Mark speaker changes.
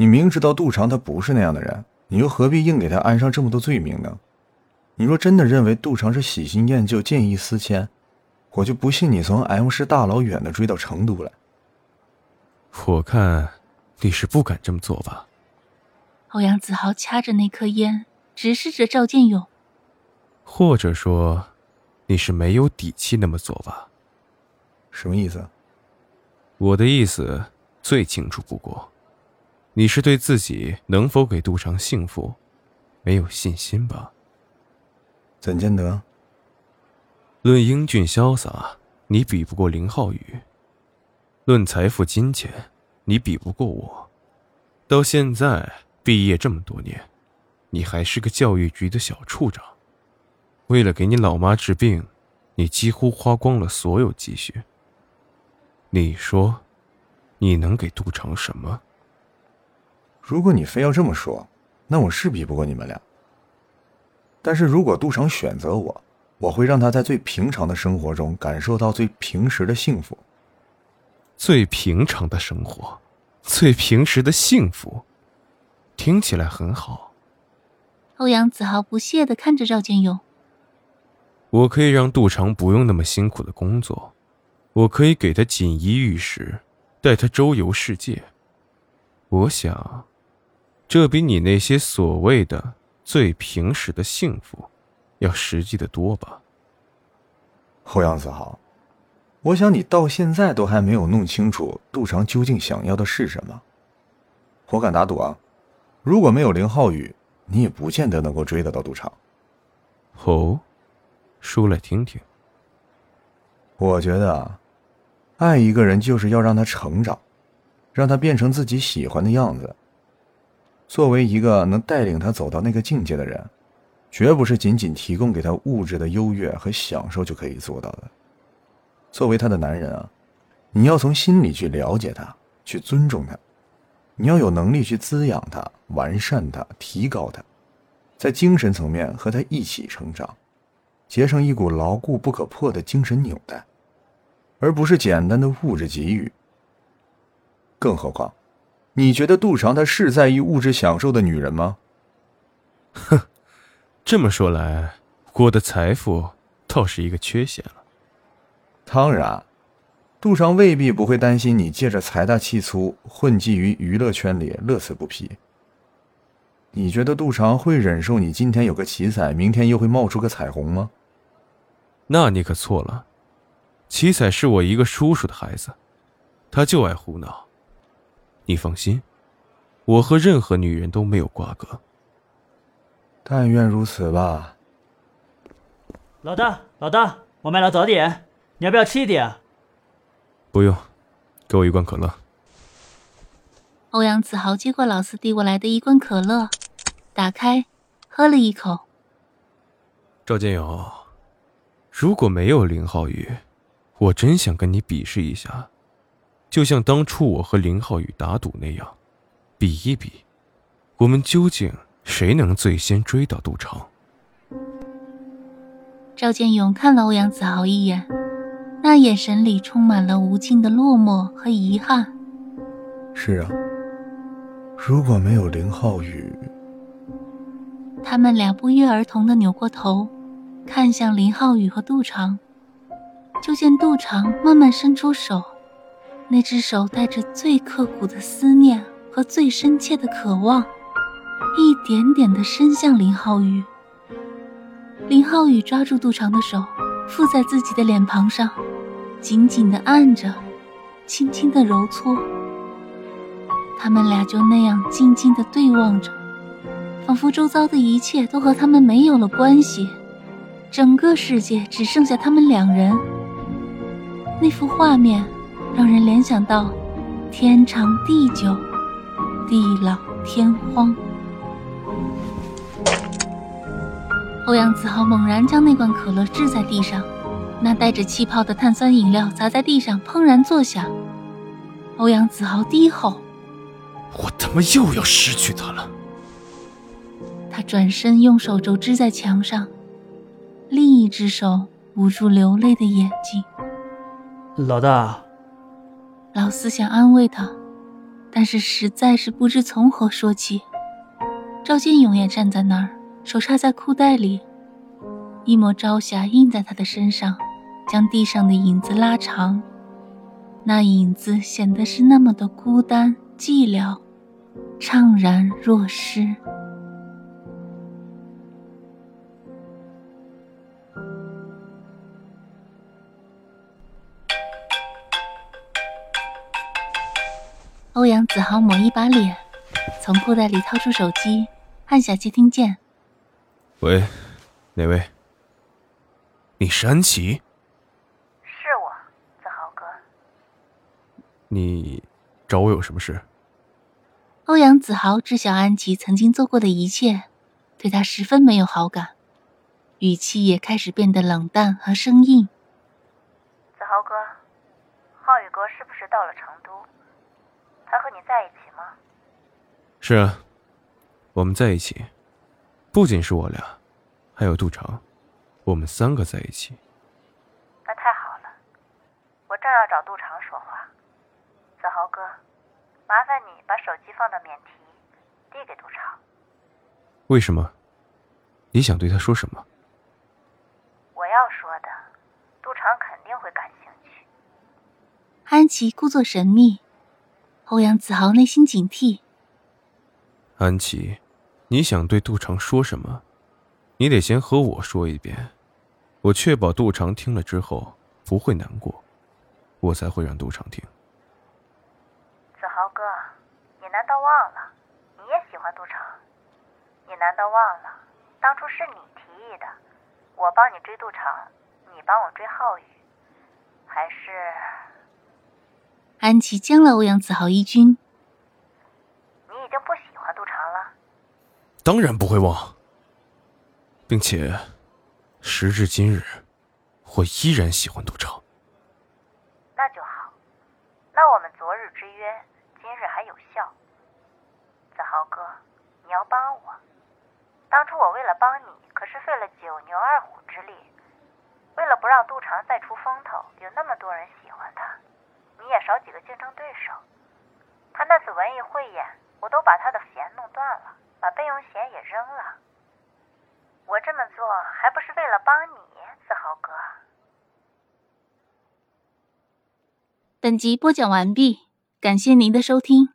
Speaker 1: 你明知道杜长他不是那样的人，你又何必硬给他安上这么多罪名呢？你若真的认为杜长是喜新厌旧、见异思迁，我就不信你从 M 市大老远的追到成都来。
Speaker 2: 我看你是不敢这么做吧？
Speaker 3: 欧阳子豪掐着那颗烟，直视着赵建勇。
Speaker 2: 或者说，你是没有底气那么做吧？
Speaker 1: 什么意思？
Speaker 2: 我的意思。最清楚不过，你是对自己能否给杜长幸福没有信心吧？
Speaker 1: 怎见得？
Speaker 2: 论英俊潇洒，你比不过林浩宇；论财富金钱，你比不过我。到现在毕业这么多年，你还是个教育局的小处长。为了给你老妈治病，你几乎花光了所有积蓄。你说？你能给杜长什么？
Speaker 1: 如果你非要这么说，那我是比不过你们俩。但是如果杜长选择我，我会让他在最平常的生活中感受到最平时的幸福。
Speaker 2: 最平常的生活，最平时的幸福，听起来很好。
Speaker 3: 欧阳子豪不屑的看着赵建勇。
Speaker 2: 我可以让杜长不用那么辛苦的工作，我可以给他锦衣玉食。带他周游世界，我想，这比你那些所谓的最平时的幸福，要实际的多吧。
Speaker 1: 欧阳子豪，我想你到现在都还没有弄清楚杜长究竟想要的是什么。我敢打赌啊，如果没有林浩宇，你也不见得能够追得到杜长。
Speaker 2: 哦，说来听听。
Speaker 1: 我觉得啊。爱一个人就是要让他成长，让他变成自己喜欢的样子。作为一个能带领他走到那个境界的人，绝不是仅仅提供给他物质的优越和享受就可以做到的。作为他的男人啊，你要从心里去了解他，去尊重他，你要有能力去滋养他、完善他、提高他，在精神层面和他一起成长，结成一股牢固不可破的精神纽带。而不是简单的物质给予。更何况，你觉得杜长他是在意物质享受的女人吗？
Speaker 2: 哼，这么说来，我的财富倒是一个缺陷了。
Speaker 1: 当然，杜长未必不会担心你借着财大气粗混迹于娱乐圈里，乐此不疲。你觉得杜长会忍受你今天有个奇才，明天又会冒出个彩虹吗？
Speaker 2: 那你可错了。奇彩是我一个叔叔的孩子，他就爱胡闹。你放心，我和任何女人都没有瓜葛。
Speaker 1: 但愿如此吧。
Speaker 4: 老大，老大，我买了早点，你要不要吃一点啊？
Speaker 2: 不用，给我一罐可乐。
Speaker 3: 欧阳子豪接过老四递过来的一罐可乐，打开，喝了一口。
Speaker 2: 赵建勇，如果没有林浩宇。我真想跟你比试一下，就像当初我和林浩宇打赌那样，比一比，我们究竟谁能最先追到杜长？
Speaker 3: 赵建勇看了欧阳子豪一眼，那眼神里充满了无尽的落寞和遗憾。
Speaker 1: 是啊，如果没有林浩宇，
Speaker 3: 他们俩不约而同的扭过头，看向林浩宇和杜长。就见杜长慢慢伸出手，那只手带着最刻骨的思念和最深切的渴望，一点点的伸向林浩宇。林浩宇抓住杜长的手，附在自己的脸庞上，紧紧的按着，轻轻的揉搓。他们俩就那样静静的对望着，仿佛周遭的一切都和他们没有了关系，整个世界只剩下他们两人。那幅画面让人联想到天长地久，地老天荒。欧阳子豪猛然将那罐可乐掷在地上，那带着气泡的碳酸饮料砸在地上，砰然作响。欧阳子豪低吼：“
Speaker 2: 我他妈又要失去他了！”
Speaker 3: 他转身用手肘支在墙上，另一只手捂住流泪的眼睛。
Speaker 4: 老大，
Speaker 3: 老四想安慰他，但是实在是不知从何说起。赵建勇也站在那儿，手插在裤袋里，一抹朝霞映在他的身上，将地上的影子拉长。那影子显得是那么的孤单寂寥，怅然若失。欧阳子豪抹一把脸，从裤袋里掏出手机，按下接听键。
Speaker 2: 喂，哪位？你是安琪？
Speaker 5: 是我，子豪哥。
Speaker 2: 你找我有什么事？
Speaker 3: 欧阳子豪知晓安琪曾经做过的一切，对他十分没有好感，语气也开始变得冷淡和生硬。
Speaker 5: 子豪哥，浩宇哥是不是到了成都？还和你在一起吗？
Speaker 2: 是啊，我们在一起，不仅是我俩，还有杜长，我们三个在一起。
Speaker 5: 那太好了，我正要找杜长说话。子豪哥，麻烦你把手机放到免提，递给杜长。
Speaker 2: 为什么？你想对他说什么？
Speaker 5: 我要说的，杜长肯定会感兴趣。
Speaker 3: 安琪故作神秘。欧阳子豪内心警惕。
Speaker 2: 安琪，你想对杜长说什么？你得先和我说一遍，我确保杜长听了之后不会难过，我才会让杜长听。
Speaker 5: 子豪哥，你难道忘了，你也喜欢杜长？你难道忘了，当初是你提议的，我帮你追杜长，你帮我追浩宇，还是？
Speaker 3: 安琪将了欧阳子豪一军。
Speaker 5: 你已经不喜欢杜长了？
Speaker 2: 当然不会忘，并且，时至今日，我依然喜欢杜长。
Speaker 5: 那就好，那我们昨日之约，今日还有效。子豪哥，你要帮我。当初我为了帮你，可是费了九牛二虎之力。为了不让杜长再出风头，有那么多人喜欢他。你也少几个竞争对手。他那次文艺汇演，我都把他的弦弄断了，把备用弦也扔了。我这么做还不是为了帮你，子豪哥。
Speaker 3: 本集播讲完毕，感谢您的收听。